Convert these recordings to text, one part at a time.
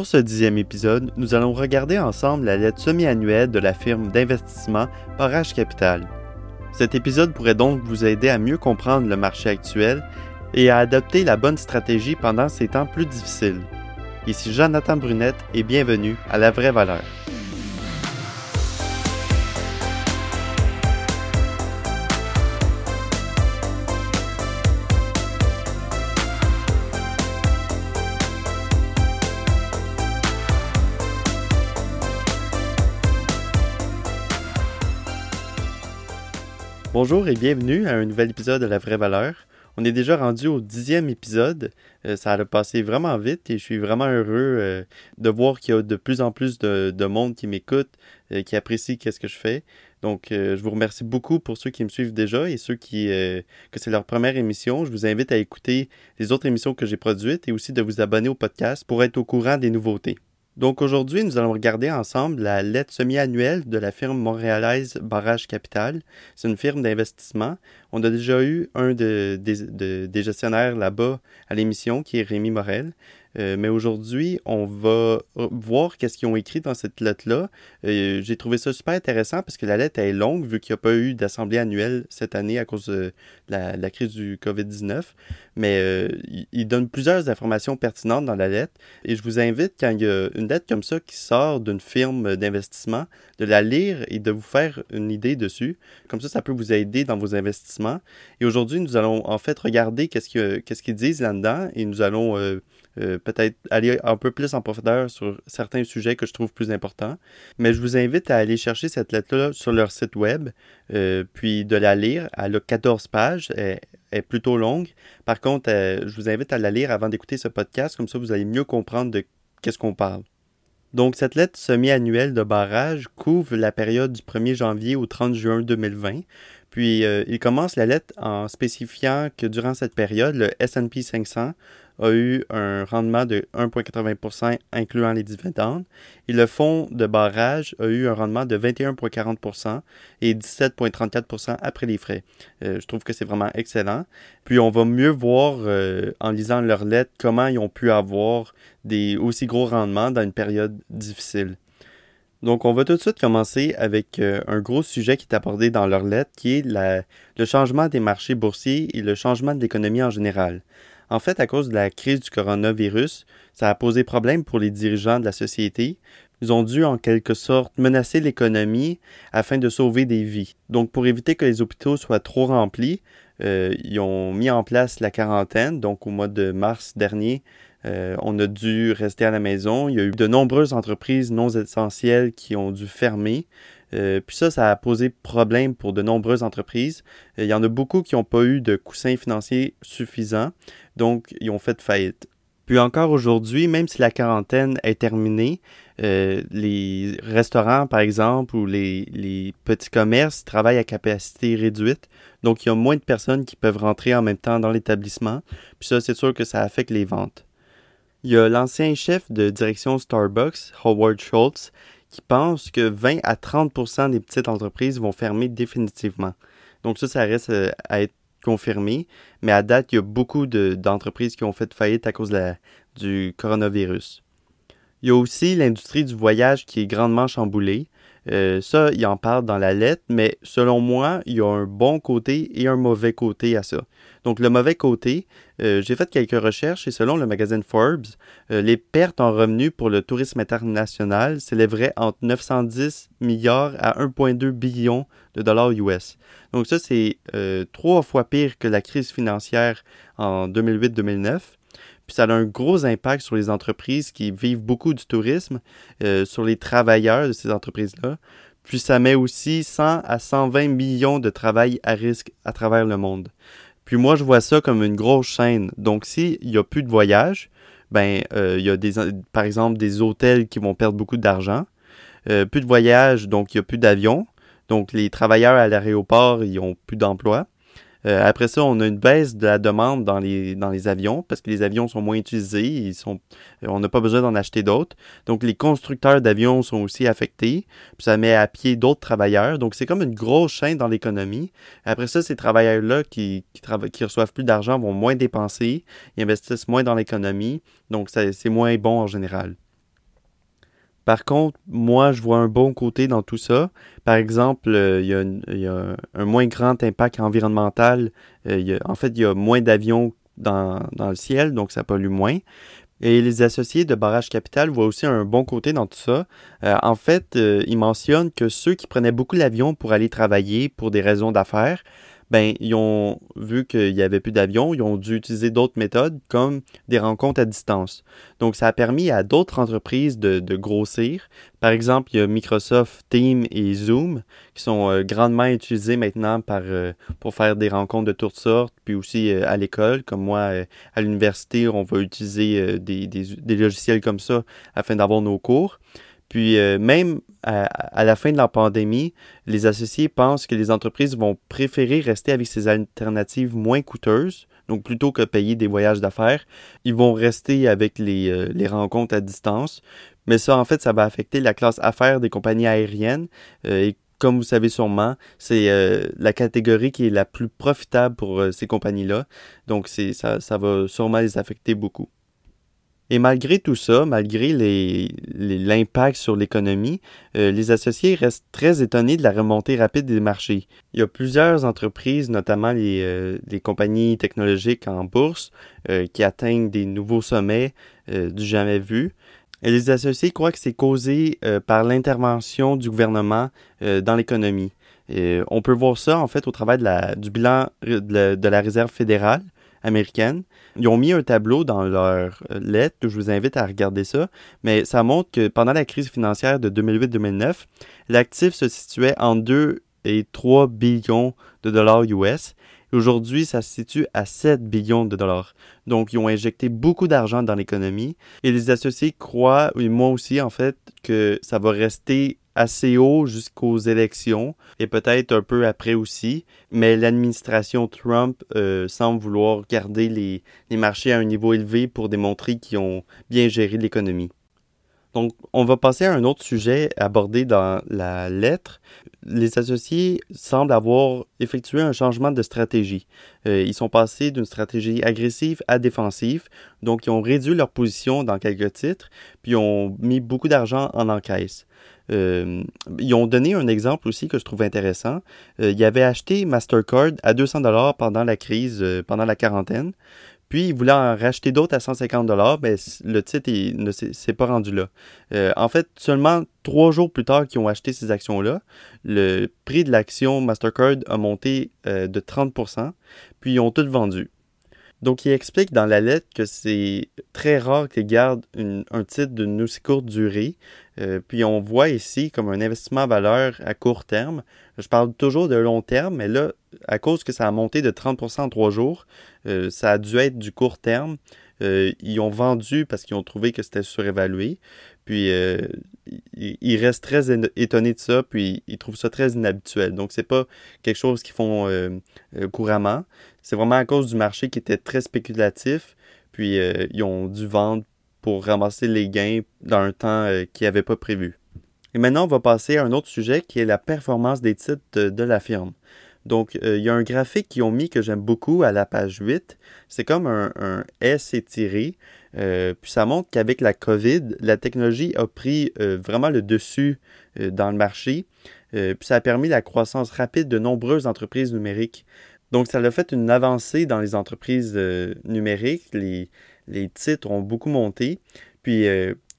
Pour ce dixième épisode, nous allons regarder ensemble la lettre semi-annuelle de la firme d'investissement Barrage Capital. Cet épisode pourrait donc vous aider à mieux comprendre le marché actuel et à adopter la bonne stratégie pendant ces temps plus difficiles. Ici Jonathan Brunette et bienvenue à La Vraie Valeur. Bonjour et bienvenue à un nouvel épisode de La Vraie Valeur. On est déjà rendu au dixième épisode. Euh, ça a passé vraiment vite et je suis vraiment heureux euh, de voir qu'il y a de plus en plus de, monde qui m'écoute, euh, qui apprécie ce que je fais. Donc, je vous remercie beaucoup pour ceux qui me suivent déjà et ceux qui que c'est leur première émission. Je vous invite à écouter les autres émissions que j'ai produites et aussi de vous abonner au podcast pour être au courant des nouveautés. Donc aujourd'hui, nous allons regarder ensemble la lettre semi-annuelle de la firme montréalaise Barrage Capital. C'est une firme d'investissement. On a déjà eu un des gestionnaires là-bas à l'émission qui est Rémi Morel. Euh, mais aujourd'hui, on va voir qu'est-ce qu'ils ont écrit dans cette lettre-là. Euh, j'ai trouvé ça super intéressant parce que la lettre est longue vu qu'il n'y a pas eu d'assemblée annuelle cette année à cause de la, crise du COVID-19. Mais euh, il, donne plusieurs informations pertinentes dans la lettre. Et je vous invite, quand il y a une lettre comme ça qui sort d'une firme d'investissement, de la lire et de vous faire une idée dessus. Comme ça, ça peut vous aider dans vos investissements. Et aujourd'hui, nous allons en fait regarder qu'est-ce qu'ils disent là-dedans et nous allons euh, peut-être aller un peu plus en profondeur sur certains sujets que je trouve plus importants. Mais je vous invite à aller chercher cette lettre-là sur leur site web, euh, puis de la lire. Elle a 14 pages, elle est plutôt longue. Par contre, euh, je vous invite à la lire avant d'écouter ce podcast, comme ça vous allez mieux comprendre de qu'est-ce qu'on parle. Donc, cette lettre semi-annuelle de barrage couvre la période du 1er janvier au 30 juin 2020. Puis, il commence la lettre en spécifiant que durant cette période, le SP 500 a eu un rendement de 1,80% incluant les dividendes et le fonds de barrage a eu un rendement de 21,40% et 17,34% après les frais. Euh, je trouve que c'est vraiment excellent. Puis on va mieux voir euh, en lisant leurs lettres comment ils ont pu avoir des aussi gros rendements dans une période difficile. Donc, on va tout de suite commencer avec euh, un gros sujet qui est abordé dans leur lettre, qui est le changement des marchés boursiers et le changement de l'économie en général. En fait, à cause de la crise du coronavirus, ça a posé problème pour les dirigeants de la société. Ils ont dû en quelque sorte menacer l'économie afin de sauver des vies. Donc pour éviter que les hôpitaux soient trop remplis, euh, ils ont mis en place la quarantaine. Donc au mois de mars dernier, euh, on a dû rester à la maison. Il y a eu de nombreuses entreprises non essentielles qui ont dû fermer. Euh, puis ça, ça a posé problème pour de nombreuses entreprises. il y en a beaucoup qui n'ont pas eu de coussin financier suffisant donc ils ont fait faillite. Puis encore aujourd'hui, même si la quarantaine est terminée, euh, les restaurants, par exemple, ou les, petits commerces travaillent à capacité réduite. Donc, il y a moins de personnes qui peuvent rentrer en même temps dans l'établissement. Puis ça, c'est sûr que ça affecte les ventes. Il y a l'ancien chef de direction Starbucks, Howard Schultz, qui pense que 20 à 30% des petites entreprises vont fermer définitivement. Donc ça, ça reste euh, à être confirmé, mais à date, il y a beaucoup d'entreprises qui ont fait faillite à cause du coronavirus. Il y a aussi l'industrie du voyage qui est grandement chamboulée. Euh, ça, il en parle dans la lettre, mais selon moi, il y a un bon côté et un mauvais côté à ça. Donc, le mauvais côté, euh, j'ai fait quelques recherches et selon le magazine Forbes, euh, les pertes en revenus pour le tourisme international s'élèveraient entre 910 milliards à 1,2 billion de dollars US. Donc, ça, c'est trois fois pire que la crise financière en 2008-2009. Puis ça a un gros impact sur les entreprises qui vivent beaucoup du tourisme, euh, sur les travailleurs de ces entreprises-là. Puis ça met aussi 100 à 120 millions de travail à risque à travers le monde. Puis moi, je vois ça comme une grosse chaîne. Donc s'il n'y a plus de voyages, ben euh, il y a des, par exemple des hôtels qui vont perdre beaucoup d'argent. Euh, plus de voyages, donc il n'y a plus d'avions. Donc les travailleurs à l'aéroport, ils n'ont plus d'emploi. Euh, après ça, on a une baisse de la demande dans les, dans les avions parce que les avions sont moins utilisés. Ils sont, euh, on n'a pas besoin d'en acheter d'autres. Donc, les constructeurs d'avions sont aussi affectés. Puis ça met à pied d'autres travailleurs. Donc, c'est comme une grosse chaîne dans l'économie. Après ça, ces travailleurs-là qui, qui, qui reçoivent plus d'argent vont moins dépenser. Ils investissent moins dans l'économie. Donc, c'est moins bon en général. Par contre, moi, je vois un bon côté dans tout ça. Par exemple, euh, il, y a un moins grand impact environnemental. Euh, en fait, il y a moins d'avions dans, le ciel, donc ça pollue moins. Et les associés de Barrage Capital voient aussi un bon côté dans tout ça. Euh, en fait, ils mentionnent que ceux qui prenaient beaucoup l'avion pour aller travailler pour des raisons d'affaires, ben, ils ont vu qu'il n'y avait plus d'avions, ils ont dû utiliser d'autres méthodes comme des rencontres à distance. Donc, ça a permis à d'autres entreprises de, de, grossir. Par exemple, il y a Microsoft Teams et Zoom qui sont euh, grandement utilisés maintenant par, euh, pour faire des rencontres de toutes sortes, puis aussi euh, à l'école. Comme moi, à l'université, on va utiliser des, des, des, logiciels comme ça afin d'avoir nos cours. Puis euh, même à, la fin de la pandémie, les associés pensent que les entreprises vont préférer rester avec ces alternatives moins coûteuses. Donc plutôt que payer des voyages d'affaires, ils vont rester avec les, euh, rencontres à distance. Mais ça, en fait, ça va affecter la classe affaires des compagnies aériennes. Euh, et comme vous savez sûrement, c'est la catégorie qui est la plus profitable pour ces compagnies-là. Donc ça va sûrement les affecter beaucoup. Et malgré tout ça, malgré l'impact sur l'économie, euh, les associés restent très étonnés de la remontée rapide des marchés. Il y a plusieurs entreprises, notamment les, euh, compagnies technologiques en bourse, euh, qui atteignent des nouveaux sommets du jamais vu. Et les associés croient que c'est causé par l'intervention du gouvernement dans l'économie. on peut voir ça en fait au travail de la, du bilan de la Réserve fédérale américaine. Ils ont mis un tableau dans leur lettre, je vous invite à regarder ça, mais ça montre que pendant la crise financière de 2008-2009, l'actif se situait en 2 et 3 billions de dollars US. Aujourd'hui, ça se situe à 7 billions de dollars. Donc, ils ont injecté beaucoup d'argent dans l'économie. Et les associés croient, et moi aussi en fait, que ça va rester assez haut jusqu'aux élections et peut-être un peu après aussi, mais l'administration Trump euh, semble vouloir garder les, les, marchés à un niveau élevé pour démontrer qu'ils ont bien géré l'économie. Donc, on va passer à un autre sujet abordé dans la lettre. Les associés semblent avoir effectué un changement de stratégie. Euh, ils sont passés d'une stratégie agressive à défensive, donc ils ont réduit leur position dans quelques titres, puis ont mis beaucoup d'argent en encaisse. Euh, ils ont donné un exemple aussi que je trouve intéressant. Euh, ils avaient acheté Mastercard à 200 dollars pendant la crise, pendant la quarantaine. Puis ils voulaient en racheter d'autres à 150 dollars, mais le titre ne s'est pas rendu là. en fait, seulement trois jours plus tard qu'ils ont acheté ces actions-là, le prix de l'action Mastercard a monté de 30%, puis ils ont tout vendu. Donc, il explique dans la lettre que c'est très rare qu'ils gardent un titre d'une aussi courte durée. Euh, puis, on voit ici comme un investissement à valeur à court terme. Je parle toujours de long terme, mais là, à cause que ça a monté de 30% en trois jours, euh, ça a dû être du court terme. Euh, ils ont vendu parce qu'ils ont trouvé que c'était surévalué. Puis euh, ils restent très étonnés de ça, puis ils trouvent ça très inhabituel. Donc c'est pas quelque chose qu'ils font euh, couramment. C'est vraiment à cause du marché qui était très spéculatif. Puis ils ont dû vendre pour ramasser les gains dans un temps qu'ils n'avaient pas prévu. Et maintenant, on va passer à un autre sujet qui est la performance des titres de la firme. Donc, euh, il y a un graphique qu'ils ont mis que j'aime beaucoup à la page 8. C'est comme un, S étiré. Euh, puis ça montre qu'avec la COVID, la technologie a pris euh, vraiment le dessus dans le marché. puis ça a permis la croissance rapide de nombreuses entreprises numériques. Donc, ça a fait une avancée dans les entreprises numériques. Les, les, titres ont beaucoup monté. Puis,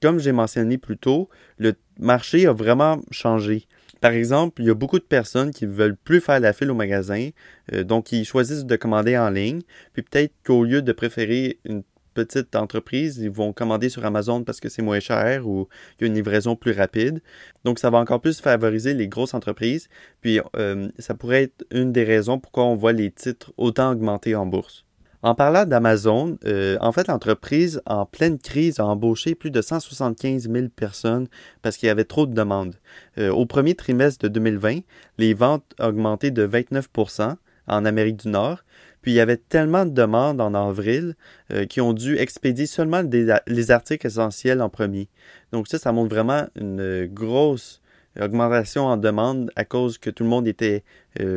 comme j'ai mentionné plus tôt, le marché a vraiment changé. Par exemple, il y a beaucoup de personnes qui ne veulent plus faire la file au magasin, euh, donc ils choisissent de commander en ligne. Puis peut-être qu'au lieu de préférer une petite entreprise, ils vont commander sur Amazon parce que c'est moins cher ou il y a une livraison plus rapide. Donc ça va encore plus favoriser les grosses entreprises. Puis euh, ça pourrait être une des raisons pourquoi on voit les titres autant augmenter en bourse. En parlant d'Amazon, euh, en fait, l'entreprise, en pleine crise, a embauché plus de 175 000 personnes parce qu'il y avait trop de demandes. Euh, au premier trimestre de 2020, les ventes ont augmenté de 29% en Amérique du Nord. Puis il y avait tellement de demandes en avril euh, qu'ils ont dû expédier seulement les articles essentiels en premier. Donc ça, ça montre vraiment une grosse augmentation en demande à cause que tout le monde était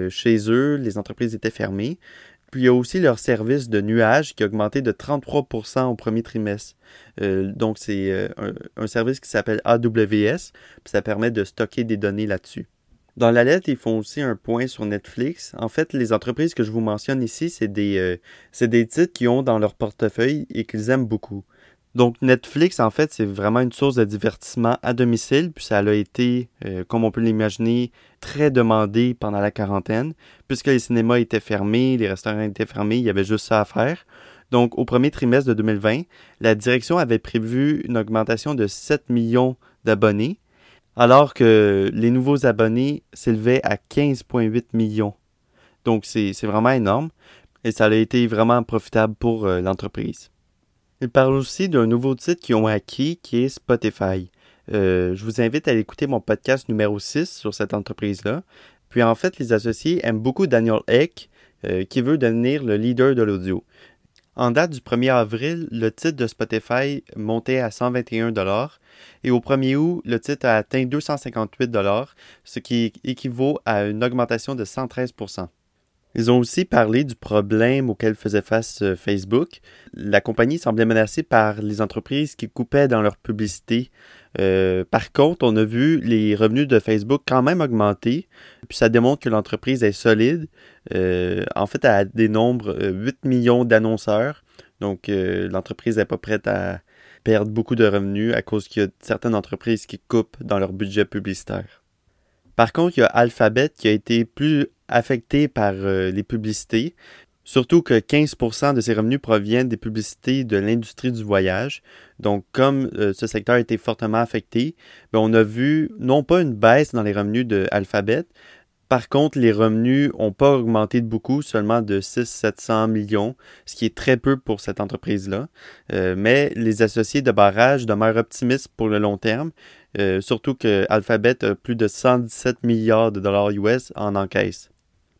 chez eux, les entreprises étaient fermées. Puis il y a aussi leur service de nuage qui a augmenté de 33% au premier trimestre. Euh, donc c'est euh, un, service qui s'appelle AWS, puis ça permet de stocker des données là-dessus. Dans la lettre, ils font aussi un point sur Netflix. En fait, les entreprises que je vous mentionne ici, c'est des, euh, des titres qu'ils ont dans leur portefeuille et qu'ils aiment beaucoup. Donc Netflix, en fait, c'est vraiment une source de divertissement à domicile, puis ça a été, euh, comme on peut l'imaginer, très demandé pendant la quarantaine, puisque les cinémas étaient fermés, les restaurants étaient fermés, il y avait juste ça à faire. Donc au premier trimestre de 2020, la direction avait prévu une augmentation de 7 millions d'abonnés, alors que les nouveaux abonnés s'élevaient à 15,8 millions. Donc c'est vraiment énorme, et ça a été vraiment profitable pour euh, l'entreprise. Il parle aussi d'un nouveau titre qu'ils ont acquis qui est Spotify. Euh, je vous invite à écouter mon podcast numéro 6 sur cette entreprise-là. Puis en fait, les associés aiment beaucoup Daniel Eck, euh, qui veut devenir le leader de l'audio. En date du 1er avril, le titre de Spotify montait à 121 et au 1er août, le titre a atteint 258 ce qui équivaut à une augmentation de 113 ils ont aussi parlé du problème auquel faisait face euh, Facebook. La compagnie semblait menacée par les entreprises qui coupaient dans leur publicité. Euh, par contre, on a vu les revenus de Facebook quand même augmenter, puis ça démontre que l'entreprise est solide. Euh, en fait, elle nombres 8 millions d'annonceurs, donc l'entreprise n'est pas prête à perdre beaucoup de revenus à cause qu'il y a certaines entreprises qui coupent dans leur budget publicitaire. Par contre, il y a Alphabet qui a été plus affecté par euh, les publicités, surtout que 15% de ses revenus proviennent des publicités de l'industrie du voyage. Donc, comme euh, ce secteur a été fortement affecté, ben, on a vu non pas une baisse dans les revenus de Alphabet, par contre, les revenus n'ont pas augmenté de beaucoup, seulement de 600-700 millions, ce qui est très peu pour cette entreprise-là. Euh, mais les associés de barrage demeurent optimistes pour le long terme, surtout que Alphabet a plus de 117 milliards de dollars US en encaisse.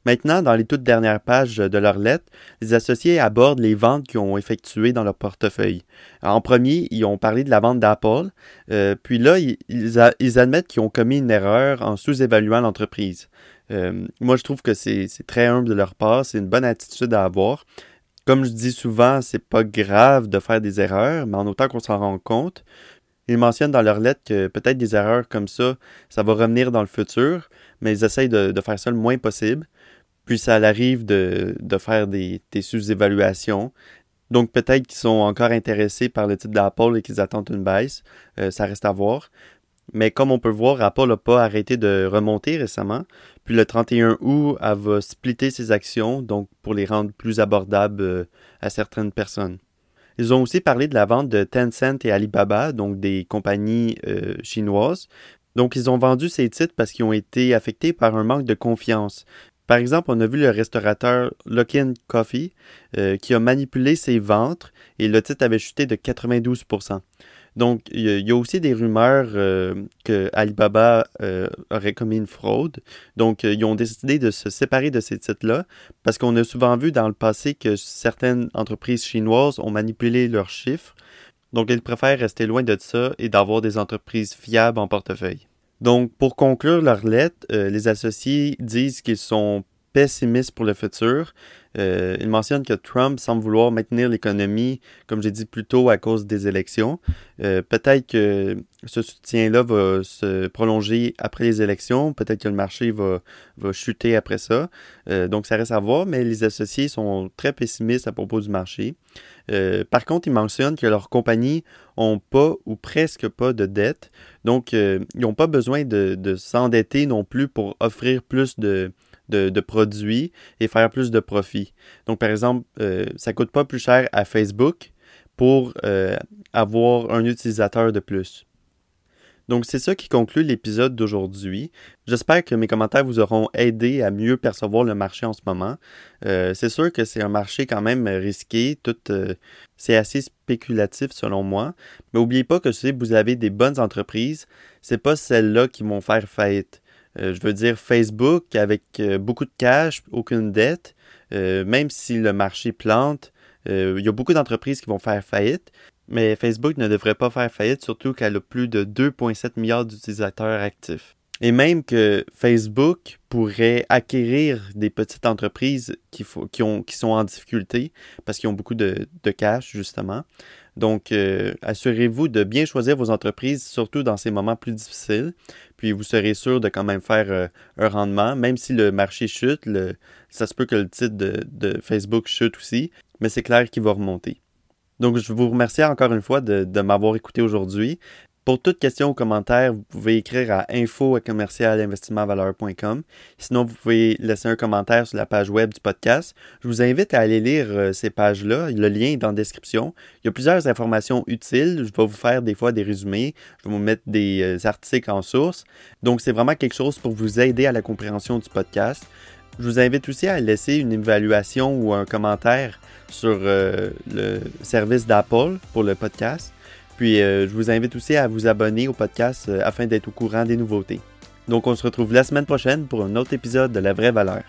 Maintenant, dans les toutes dernières pages de leur lettre, les associés abordent les ventes qu'ils ont effectuées dans leur portefeuille. En premier, ils ont parlé de la vente d'Apple, euh, puis là, ils, admettent qu'ils ont commis une erreur en sous-évaluant l'entreprise. Euh, moi, je trouve que c'est très humble de leur part, c'est une bonne attitude à avoir. Comme je dis souvent, c'est pas grave de faire des erreurs, mais en autant qu'on s'en rend compte. Ils mentionnent dans leur lettre que peut-être des erreurs comme ça, ça va revenir dans le futur, mais ils essayent de, de faire ça le moins possible. Puis ça arrive de, de faire des, des sous-évaluations. Donc peut-être qu'ils sont encore intéressés par le titre d'Apple et qu'ils attendent une baisse. Euh, ça reste à voir. Mais comme on peut voir, Apple n'a pas arrêté de remonter récemment. Puis le 31 août, elle va splitter ses actions, donc pour les rendre plus abordables euh, à certaines personnes. Ils ont aussi parlé de la vente de Tencent et Alibaba, donc des compagnies euh, chinoises. Donc ils ont vendu ces titres parce qu'ils ont été affectés par un manque de confiance. Par exemple, on a vu le restaurateur Lockin Coffee euh, qui a manipulé ses ventres et le titre avait chuté de 92%. Donc, il y, a aussi des rumeurs euh, que Alibaba euh, aurait commis une fraude. Donc, ils ont décidé de se séparer de ces titres-là parce qu'on a souvent vu dans le passé que certaines entreprises chinoises ont manipulé leurs chiffres. Donc, ils préfèrent rester loin de ça et d'avoir des entreprises fiables en portefeuille. Donc, pour conclure leur lettre, euh, les associés disent qu'ils sont pessimistes pour le futur. Euh, ils mentionnent que Trump semble vouloir maintenir l'économie, comme j'ai dit plus tôt, à cause des élections. Euh, peut-être que ce soutien-là va se prolonger après les élections. Peut-être que le marché va, va chuter après ça. donc, ça reste à voir, mais les associés sont très pessimistes à propos du marché. Euh, par contre, ils mentionnent que leurs compagnies n'ont pas ou presque pas de dette. Donc, euh, ils n'ont pas besoin de, s'endetter non plus pour offrir plus de, produits et faire plus de profits. Donc, par exemple, euh, ça ne coûte pas plus cher à Facebook pour avoir un utilisateur de plus. Donc c'est ça qui conclut l'épisode d'aujourd'hui. J'espère que mes commentaires vous auront aidé à mieux percevoir le marché en ce moment. Euh, c'est sûr que c'est un marché quand même risqué, tout euh, c'est assez spéculatif selon moi. Mais n'oubliez pas que si vous avez des bonnes entreprises, c'est pas celles-là qui vont faire faillite. Euh, je veux dire Facebook avec beaucoup de cash, aucune dette, même si le marché plante, il y a beaucoup d'entreprises qui vont faire faillite, mais Facebook ne devrait pas faire faillite, surtout qu'elle a plus de 2,7 milliards d'utilisateurs actifs. et même que Facebook pourrait acquérir des petites entreprises qui, qui, ont, qui sont en difficulté parce qu'ils ont beaucoup de, cash, justement. Donc, euh, assurez-vous de bien choisir vos entreprises, surtout dans ces moments plus difficiles. Puis, vous serez sûr de quand même faire euh, un rendement, même si le marché chute. Ça se peut que le titre de Facebook chute aussi, mais c'est clair qu'il va remonter. Donc, je vous remercie encore une fois de, m'avoir écouté aujourd'hui. Pour toute question ou commentaire, vous pouvez écrire à info.commercialinvestissementvaleur.com. Sinon, vous pouvez laisser un commentaire sur la page web du podcast. Je vous invite à aller lire euh, ces pages-là. Le lien est dans la description. Il y a plusieurs informations utiles. Je vais vous faire des fois des résumés. Je vais vous mettre des euh, articles en source. Donc, c'est vraiment quelque chose pour vous aider à la compréhension du podcast. Je vous invite aussi à laisser une évaluation ou un commentaire sur euh, le service d'Apple pour le podcast. Puis euh, je vous invite aussi à vous abonner au podcast euh, afin d'être au courant des nouveautés. Donc on se retrouve la semaine prochaine pour un autre épisode de La vraie valeur.